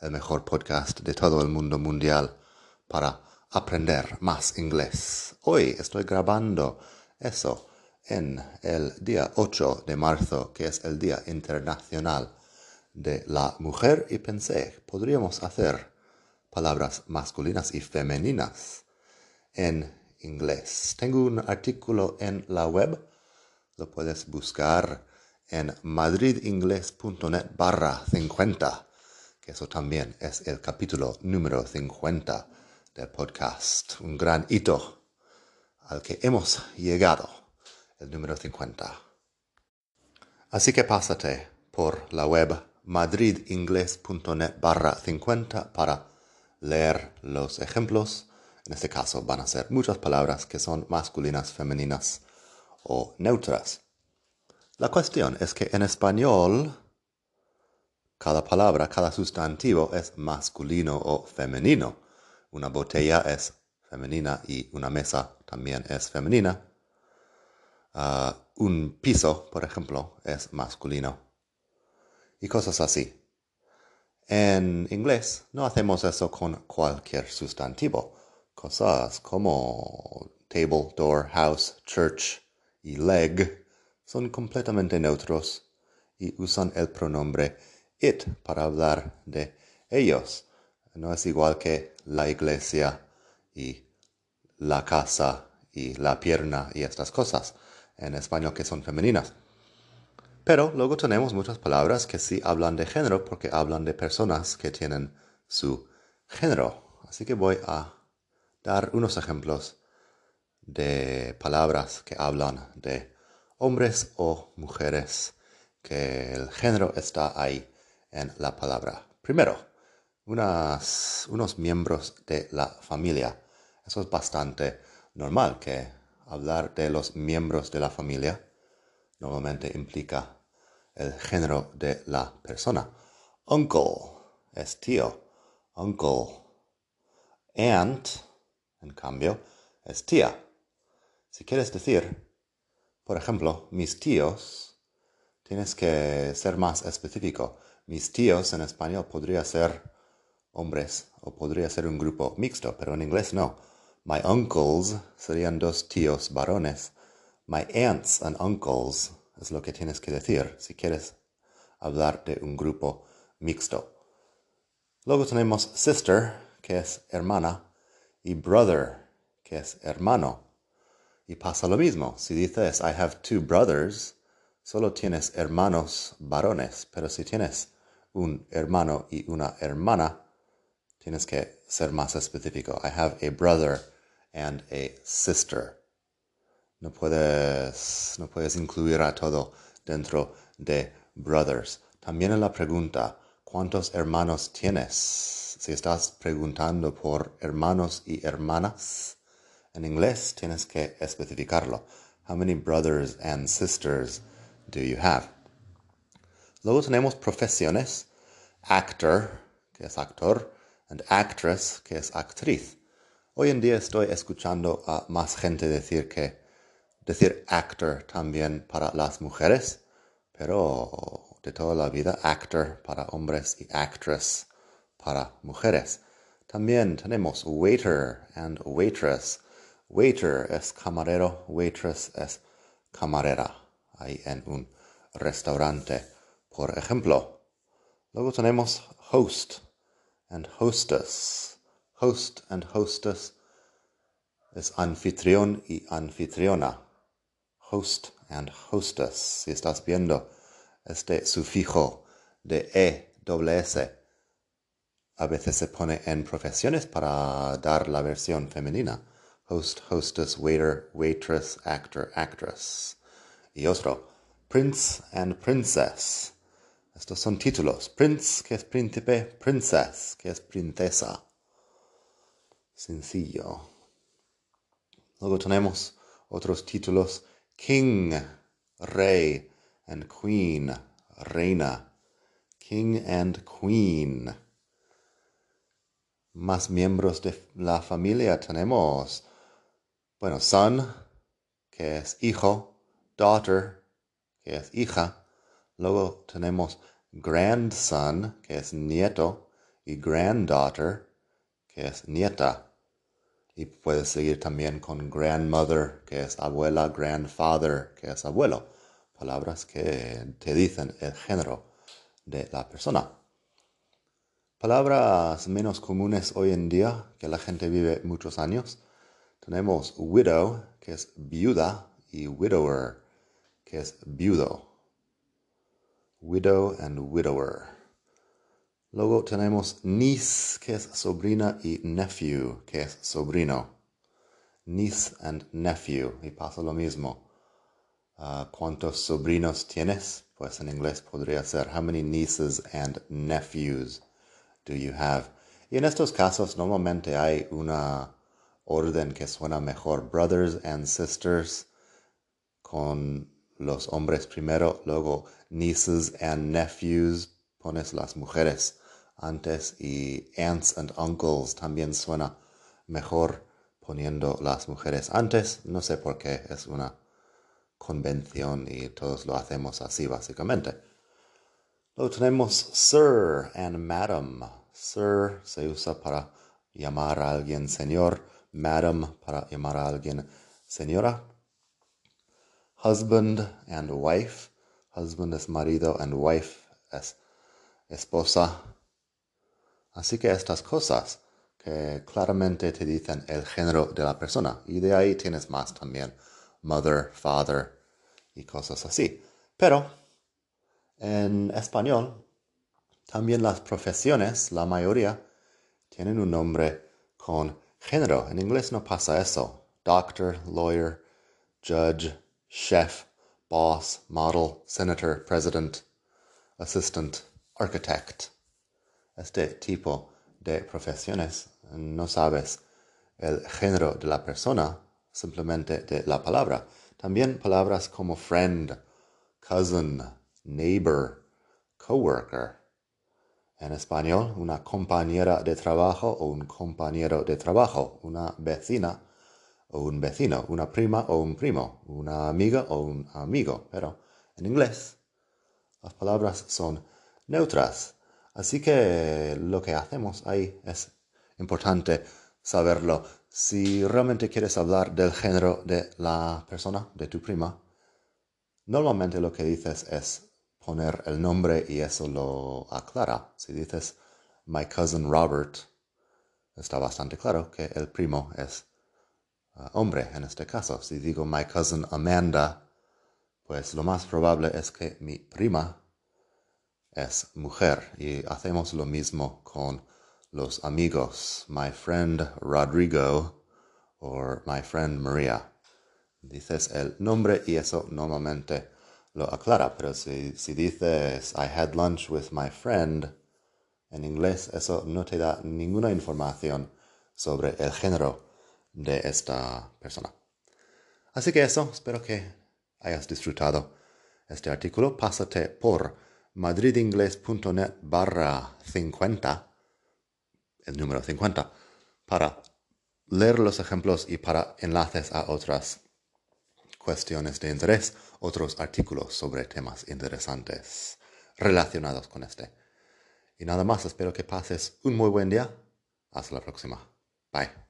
el mejor podcast de todo el mundo mundial para aprender más inglés. Hoy estoy grabando eso en el día 8 de marzo, que es el Día Internacional de la Mujer, y pensé, podríamos hacer palabras masculinas y femeninas en inglés. Tengo un artículo en la web, lo puedes buscar en madridingles.net barra 50 eso también es el capítulo número 50 del podcast, un gran hito al que hemos llegado, el número 50. Así que pásate por la web madridingles.net barra 50 para leer los ejemplos. En este caso van a ser muchas palabras que son masculinas, femeninas o neutras. La cuestión es que en español cada palabra, cada sustantivo es masculino o femenino. Una botella es femenina y una mesa también es femenina. Ah, un piso, por ejemplo, es masculino. Y cosas así. En inglés no hacemos eso con cualquier sustantivo. Cosas como table, door, house, church y leg son completamente neutros y usan el pronombre it para hablar de ellos. No es igual que la iglesia y la casa y la pierna y estas cosas en español que son femeninas. Pero luego tenemos muchas palabras que sí hablan de género porque hablan de personas que tienen su género. Así que voy a dar unos ejemplos de palabras que hablan de hombres o mujeres, que el género está ahí en la palabra. Primero, unos miembros de la familia. Eso es bastante normal que hablar de los miembros de la familia normalmente implica el género de la persona. Uncle es tío. Uncle. Aunt, en cambio, es tía. Si quieres decir, por ejemplo, mis tíos, tienes que ser más específico. Mis tíos en español podría ser hombres o podría ser un grupo mixto, pero en inglés no. My uncles serían dos tíos varones. My aunts and uncles es lo que tienes que decir si quieres hablar de un grupo mixto. Luego tenemos sister, que es hermana, y brother, que es hermano. Y pasa lo mismo. Si dices I have two brothers, solo tienes hermanos varones, pero si tienes un hermano y una hermana, tienes que ser más específico. I have a brother and a sister. No puedes, no puedes incluir a todo dentro de brothers. También en la pregunta, ¿cuántos hermanos tienes? Si estás preguntando por hermanos y hermanas, en inglés tienes que especificarlo. How many brothers and sisters do you have? Luego tenemos profesiones, actor, que es actor, and actress, que es actriz. Hoy en día estoy escuchando a más gente decir que decir actor también para las mujeres, pero de toda la vida actor para hombres y actress para mujeres. También tenemos waiter and waitress. Waiter es camarero, waitress es camarera. Ahí en un restaurante. Por ejemplo, luego tenemos host and hostess. Host and hostess es anfitrión y anfitriona. Host and hostess. Si estás viendo este sufijo de e s, a veces se pone en profesiones para dar la versión femenina. Host, hostess, waiter, waitress, actor, actress. Y otro, prince and princess. Estos son títulos. Prince, que es príncipe, princess, que es princesa. sencillo. Luego tenemos otros títulos. King, rey, and queen, reina. King and queen. Más miembros de la familia tenemos. Bueno, son, que es hijo, daughter, que es hija. Luego tenemos grandson, que es nieto, y granddaughter, que es nieta. Y puedes seguir también con grandmother, que es abuela, grandfather, que es abuelo. Palabras que te dicen el género de la persona. Palabras menos comunes hoy en día, que la gente vive muchos años. Tenemos widow, que es viuda, y widower, que es viudo. Widow and widower. Luego tenemos niece, que es sobrina, y nephew, que es sobrino. Niece and nephew, y pasa lo mismo. Ah, ¿Cuántos sobrinos tienes? Pues en inglés podría ser How many nieces and nephews do you have? Y en estos casos normalmente hay una orden que suena mejor. Brothers and sisters con los hombres primero, luego nieces and nephews pones las mujeres antes y aunts and uncles también suena mejor poniendo las mujeres antes. No sé por qué, es una convención y todos lo hacemos así básicamente. Luego tenemos sir and madam. Sir se usa para llamar a alguien señor, madam para llamar a alguien señora. Husband and wife. Husband es marido and wife es esposa. Así que estas cosas que claramente te dicen el género de la persona. Y de ahí tienes más también. Mother, father y cosas así. Pero en español, también las profesiones, la mayoría, tienen un nombre con género. En inglés no pasa eso. Doctor, lawyer, judge, chef, boss, model, senator, president, assistant, architect este tipo de profesiones no sabes el género de la persona, simplemente de la palabra. También palabras como friend, cousin, neighbor, coworker. En español, una compañera de trabajo o un compañero de trabajo, una vecina o un vecino, una prima o un primo, una amiga o un amigo. Pero en inglés, las palabras son neutras Así que lo que hacemos ahí es importante saberlo. Si realmente quieres hablar del género de la persona, de tu prima, normalmente lo que dices es poner el nombre y eso lo aclara. Si dices my cousin Robert, está bastante claro que el primo es hombre en este caso. Si digo my cousin Amanda, pues lo más probable es que mi prima es mujer y hacemos lo mismo con los amigos. My friend Rodrigo or my friend Maria. Dices el nombre y eso normalmente lo aclara, pero si, si dices I had lunch with my friend, en inglés eso no te da ninguna información sobre el género de esta persona. Así que eso, espero que hayas disfrutado este artículo. Pásate por madridingles.net barra 50, el número 50, para leer los ejemplos y para enlaces a otras cuestiones de interés, otros artículos sobre temas interesantes relacionados con este. Y nada más, espero que pases un muy buen día. Hasta la próxima. Bye.